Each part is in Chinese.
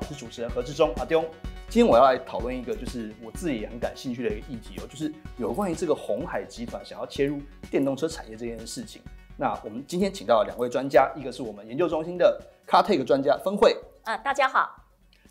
我是主持人何志忠阿丢。今天我要来讨论一个，就是我自己也很感兴趣的一个议题哦，就是有关于这个红海集团想要切入电动车产业这件事情。那我们今天请到了两位专家，一个是我们研究中心的 CarTech 专家分会，啊，大家好。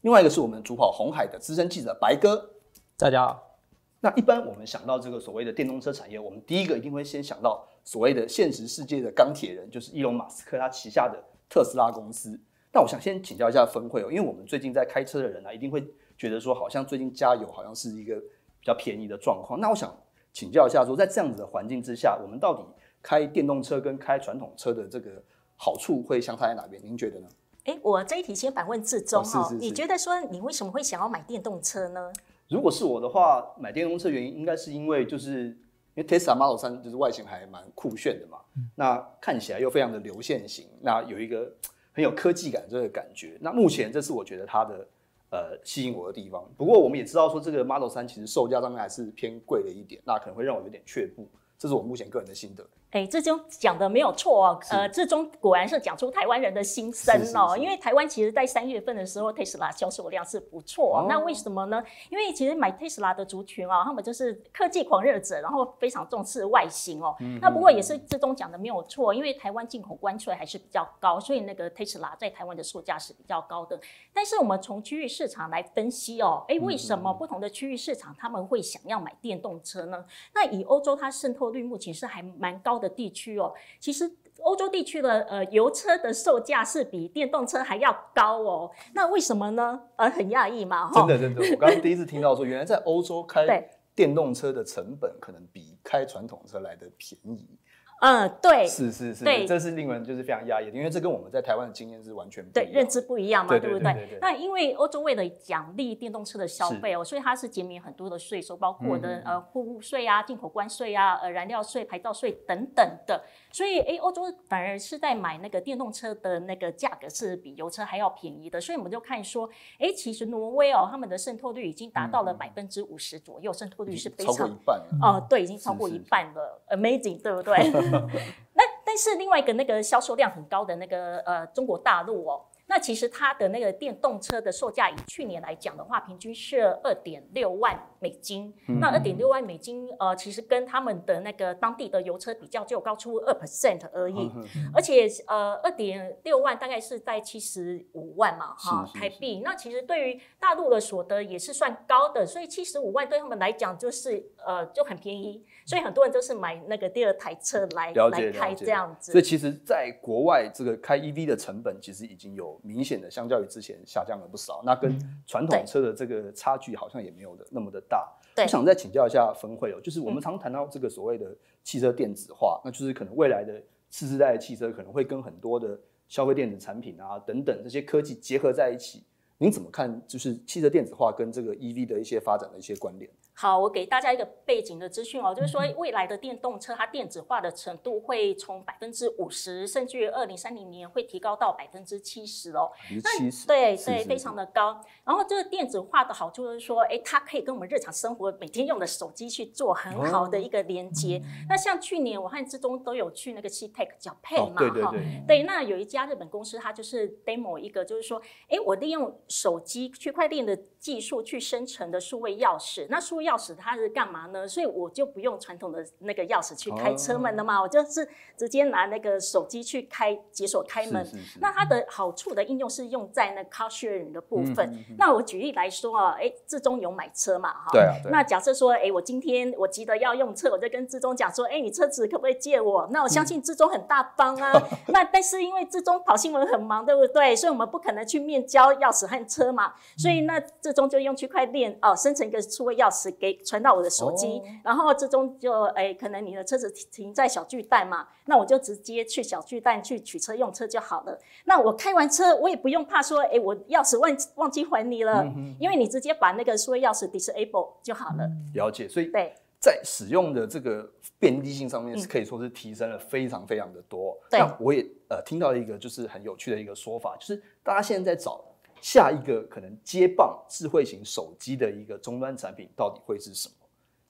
另外一个是我们主跑红海的资深记者白哥，大家好。那一般我们想到这个所谓的电动车产业，我们第一个一定会先想到所谓的现实世界的钢铁人，就是伊隆马斯克他旗下的特斯拉公司。那我想先请教一下分会哦，因为我们最近在开车的人啊，一定会觉得说，好像最近加油好像是一个比较便宜的状况。那我想请教一下，说在这样子的环境之下，我们到底开电动车跟开传统车的这个好处会相差在哪边？您觉得呢？哎，我这一题先反问志忠哈，你觉得说你为什么会想要买电动车呢？如果是我的话，买电动车原因应该是因为就是因为 Tesla Model 3就是外形还蛮酷炫的嘛，那看起来又非常的流线型，那有一个很有科技感这个感觉。那目前这是我觉得它的呃吸引我的地方。不过我们也知道说这个 Model 三其实售价上面还是偏贵了一点，那可能会让我有点却步。这是我目前个人的心得。哎，志忠讲的没有错哦。呃，志忠果然是讲出台湾人的心声哦。因为台湾其实，在三月份的时候，，Tesla 销售量是不错哦。那为什么呢？因为其实买 Tesla 的族群哦，他们就是科技狂热者，然后非常重视外形哦。那不过也是志忠讲的没有错，因为台湾进口关税还是比较高，所以那个 Tesla 在台湾的售价是比较高的。但是我们从区域市场来分析哦，哎，为什么不同的区域市场他们会想要买电动车呢？那以欧洲，它渗透率目前是还蛮高的地区哦。其实欧洲地区的呃油车的售价是比电动车还要高哦，那为什么呢？呃，很讶异嘛，真的真的，我刚刚第一次听到说，原来在欧洲开 电动车的成本可能比开传统车来的便宜。嗯，对，是是是，对，这是令人就是非常压抑的，因为这跟我们在台湾的经验是完全对认知不一样嘛，对不对？那因为欧洲为了奖励电动车的消费哦，所以它是减免很多的税收，包括的呃货物税啊、进口关税啊、呃燃料税、牌照税等等的。所以，哎，欧洲反而是在买那个电动车的那个价格是比油车还要便宜的。所以我们就看说，哎，其实挪威哦，他们的渗透率已经达到了百分之五十左右，渗透率是非常超过一半哦，对，已经超过一半了，amazing，对不对？那但是另外一个那个销售量很高的那个呃中国大陆哦。那其实它的那个电动车的售价，以去年来讲的话，平均是二点六万美金。那二点六万美金，呃，其实跟他们的那个当地的油车比较，就高出二 percent 而已。而且，呃，二点六万大概是在七十五万嘛，哈，台币。那其实对于大陆的所得也是算高的，所以七十五万对他们来讲就是呃就很便宜。所以很多人都是买那个第二台车来来开这样子。所以其实，在国外这个开 EV 的成本其实已经有明显的，相较于之前下降了不少。那跟传统车的这个差距好像也没有的那么的大。我想再请教一下分会哦，就是我们常谈到这个所谓的汽车电子化，那就是可能未来的次世代的汽车可能会跟很多的消费电子产品啊等等这些科技结合在一起。您怎么看？就是汽车电子化跟这个 EV 的一些发展的一些关联？好，我给大家一个背景的资讯哦，就是说未来的电动车它电子化的程度会从百分之五十，甚至于二零三零年会提高到百分之七十哦。七十，对对，非常的高。然后这个电子化的好处就是说，哎，它可以跟我们日常生活每天用的手机去做很好的一个连接。那像去年我和志忠都有去那个 c Tech 叫配嘛，哈，对，那有一家日本公司，它就是 demo 一个，就是说，哎，我利用手机区块链的技术去生成的数位钥匙，那数位钥匙它是干嘛呢？所以我就不用传统的那个钥匙去开车门了嘛，我就是直接拿那个手机去开解锁开门。那它的好处的应用是用在那 car sharing 的部分。那我举例来说啊，哎，志忠有买车嘛，哈。对啊。那假设说，哎，我今天我急得要用车，我就跟志忠讲说，哎，你车子可不可以借我？那我相信志忠很大方啊。那但是因为志忠跑新闻很忙，对不对？所以我们不可能去面交钥匙和车嘛。所以那志忠就用区块链哦，生成一个数位钥匙给传到我的手机，然后之中就哎，可能你的车子停在小巨蛋嘛，那我就直接去小巨蛋去取车用车就好了。那我开完车，我也不用怕说，哎，我钥匙忘忘记还你了，因为你直接把那个数位钥匙 disable 就好了。了解，所以对，在使用的这个便利性上面是可以说是提升了非常非常的多。那我也呃听到一个就是很有趣的一个说法，就是大家现在在找。下一个可能接棒智慧型手机的一个终端产品到底会是什么？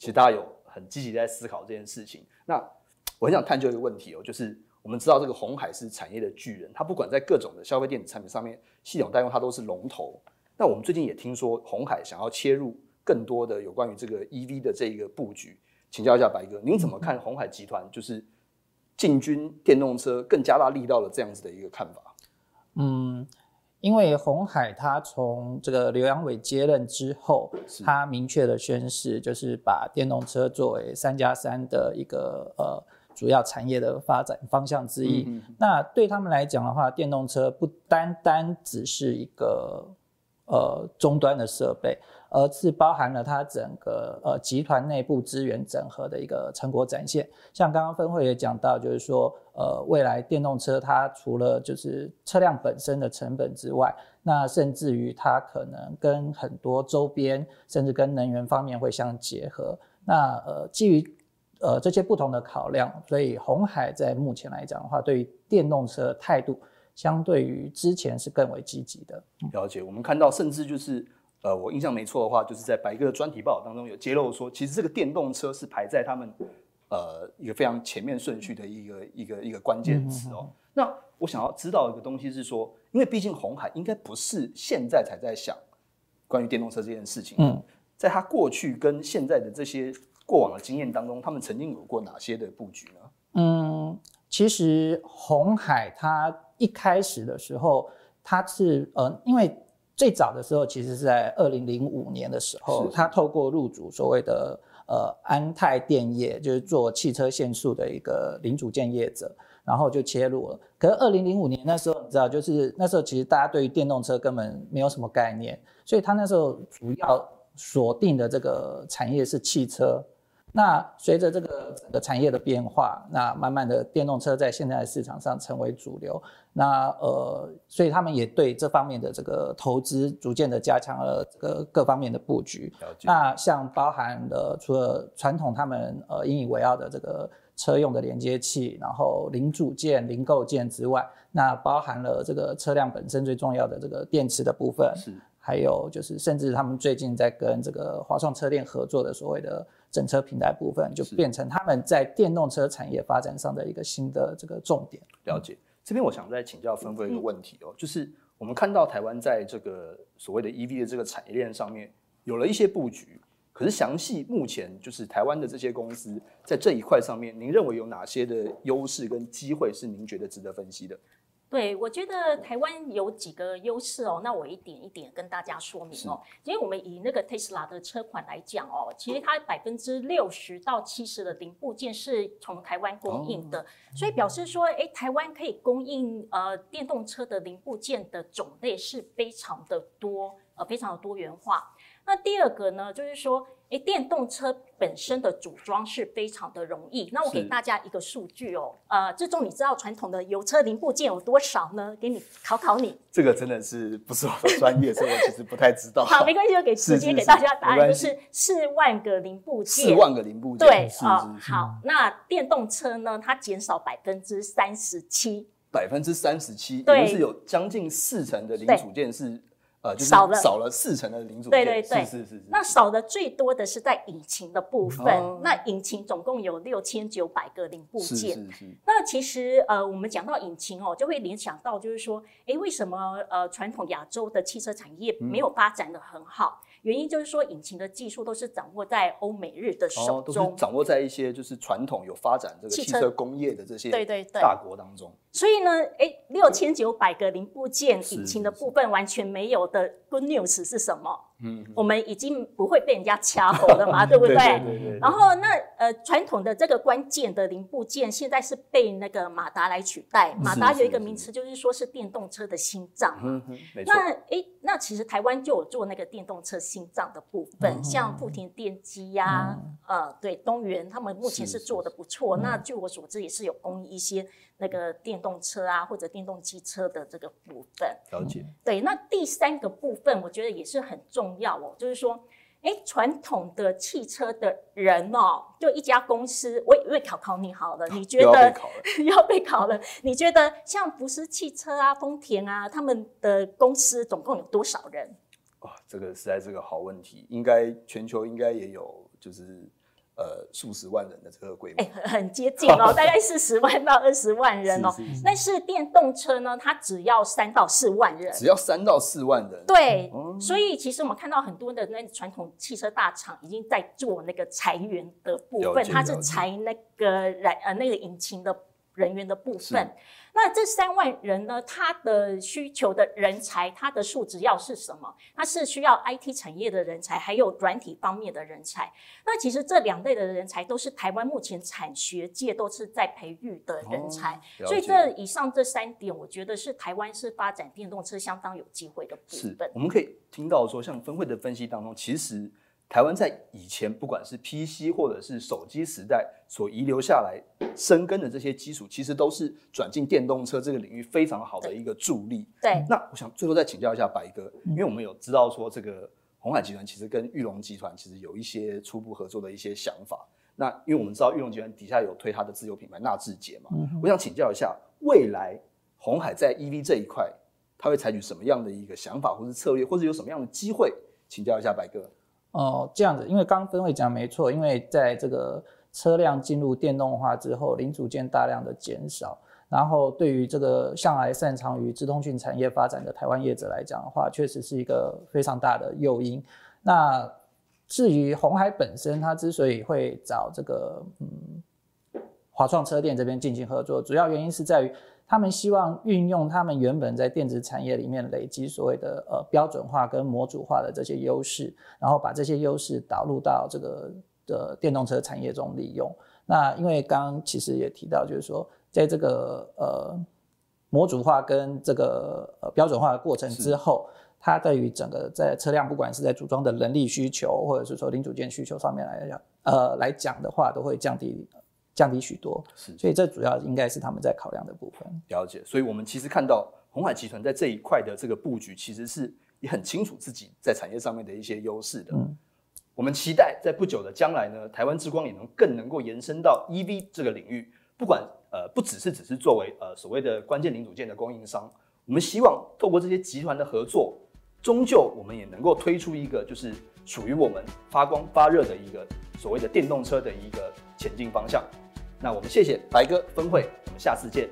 其实大家有很积极在思考这件事情。那我很想探究一个问题哦，就是我们知道这个红海是产业的巨人，它不管在各种的消费电子产品上面，系统代工它都是龙头。那我们最近也听说红海想要切入更多的有关于这个 EV 的这一个布局，请教一下白哥，您怎么看红海集团就是进军电动车更加大力道的这样子的一个看法？嗯。因为红海他从这个刘阳伟接任之后，他明确的宣示，就是把电动车作为三加三的一个呃主要产业的发展方向之一。那对他们来讲的话，电动车不单单只是一个呃终端的设备。而是包含了它整个呃集团内部资源整合的一个成果展现。像刚刚分会也讲到，就是说，呃，未来电动车它除了就是车辆本身的成本之外，那甚至于它可能跟很多周边，甚至跟能源方面会相结合。那呃，基于呃这些不同的考量，所以红海在目前来讲的话，对于电动车态度，相对于之前是更为积极的。了解，我们看到甚至就是。呃，我印象没错的话，就是在白哥的专题报道当中有揭露说，其实这个电动车是排在他们呃一个非常前面顺序的一个一个一个关键词哦。那我想要知道一个东西是说，因为毕竟红海应该不是现在才在想关于电动车这件事情。嗯，在他过去跟现在的这些过往的经验当中，他们曾经有过哪些的布局呢？嗯，其实红海它一开始的时候，它是呃因为。最早的时候，其实是在二零零五年的时候，他透过入主所谓的呃安泰电业，就是做汽车限速的一个零组件业者，然后就切入了。可是二零零五年那时候，你知道，就是那时候其实大家对于电动车根本没有什么概念，所以他那时候主要锁定的这个产业是汽车。那随着这个整个产业的变化，那慢慢的电动车在现在的市场上成为主流。那呃，所以他们也对这方面的这个投资逐渐的加强了这个各方面的布局。那像包含了除了传统他们呃引以为傲的这个车用的连接器，然后零组件、零构件之外，那包含了这个车辆本身最重要的这个电池的部分。是。还有就是，甚至他们最近在跟这个华创车链合作的所谓的整车平台部分，就变成他们在电动车产业发展上的一个新的这个重点。了解，这边我想再请教分分一个问题哦，就是我们看到台湾在这个所谓的 EV 的这个产业链上面有了一些布局，可是详细目前就是台湾的这些公司在这一块上面，您认为有哪些的优势跟机会是您觉得值得分析的？对，我觉得台湾有几个优势哦，那我一点一点跟大家说明哦。因为我们以那个 Tesla 的车款来讲哦，其实它百分之六十到七十的零部件是从台湾供应的，所以表示说，哎，台湾可以供应呃电动车的零部件的种类是非常的多，呃，非常的多元化。那第二个呢，就是说。哎，电动车本身的组装是非常的容易。那我给大家一个数据哦，呃，志忠，你知道传统的油车零部件有多少呢？给你考考你。这个真的是不是我的专业，所以我其实不太知道。好，没关系，就给直接给大家答案，就是四万个零部件。四万个零部件。对啊，好，那电动车呢？它减少百分之三十七。百分之三十七，就，是有将近四成的零组件是。呃，少了少了四成的零组件，对对对，是是是。那少的最多的是在引擎的部分，那引擎总共有六千九百个零部件。是是是。那其实呃，我们讲到引擎哦，就会联想到就是说，哎，为什么呃传统亚洲的汽车产业没有发展的很好？原因就是说，引擎的技术都是掌握在欧美日的手中，掌握在一些就是传统有发展这个汽车工业的这些对对对大国当中。所以呢，哎，六千九百个零部件，引擎的部分完全没有的 good news 是什么？嗯，我们已经不会被人家掐喉了嘛，对不对？然后那呃，传统的这个关键的零部件，现在是被那个马达来取代。马达有一个名词，就是说是电动车的心脏。嗯。那哎，那其实台湾就有做那个电动车心脏的部分，像富田电机呀，呃，对，东元他们目前是做的不错。那据我所知，也是有供应一些。那个电动车啊，或者电动机车的这个部分，了解。对，那第三个部分，我觉得也是很重要哦，就是说，哎，传统的汽车的人哦，就一家公司，我也会考考你好了，你觉得 要被考了？你觉得像福斯汽车啊、丰田啊，他们的公司总共有多少人？哇，这个实在是个好问题，应该全球应该也有，就是。呃数十万人的这个规模，哎，很接近哦，大概是十万到二十万人哦。但是电动车呢，它只要三到四万人，只要三到四万人。对，所以其实我们看到很多的那传统汽车大厂已经在做那个裁员的部分，它是裁那个燃呃那个引擎的。人员的部分，那这三万人呢？他的需求的人才，他的素质要是什么？他是需要 IT 产业的人才，还有软体方面的人才。那其实这两类的人才都是台湾目前产学界都是在培育的人才。所以这以上这三点，我觉得是台湾是发展电动车相当有机会的部分。我们可以听到说，像分会的分析当中，其实。台湾在以前不管是 PC 或者是手机时代所遗留下来生根的这些基础，其实都是转进电动车这个领域非常好的一个助力。对。那我想最后再请教一下白哥，因为我们有知道说这个红海集团其实跟玉龙集团其实有一些初步合作的一些想法。那因为我们知道玉龙集团底下有推它的自有品牌纳智捷嘛，我想请教一下，未来红海在 EV 这一块，它会采取什么样的一个想法，或是策略，或者有什么样的机会？请教一下白哥。哦，这样子，因为刚分会讲没错，因为在这个车辆进入电动化之后，零组件大量的减少，然后对于这个向来擅长于自通讯产业发展的台湾业者来讲的话，确实是一个非常大的诱因。那至于红海本身，它之所以会找这个嗯华创车店这边进行合作，主要原因是在于。他们希望运用他们原本在电子产业里面累积所谓的呃标准化跟模组化的这些优势，然后把这些优势导入到这个的电动车产业中利用。那因为刚刚其实也提到，就是说在这个呃模组化跟这个呃标准化的过程之后，它对于整个在车辆不管是在组装的人力需求，或者是说零组件需求上面来讲，呃来讲的话，都会降低。降低许多，是，所以这主要应该是他们在考量的部分。了解，所以我们其实看到红海集团在这一块的这个布局，其实是也很清楚自己在产业上面的一些优势的。嗯，我们期待在不久的将来呢，台湾之光也能更能够延伸到 EV 这个领域，不管呃不只是只是作为呃所谓的关键零组件的供应商，我们希望透过这些集团的合作，终究我们也能够推出一个就是属于我们发光发热的一个所谓的电动车的一个前进方向。那我们谢谢白哥峰会，我们下次见。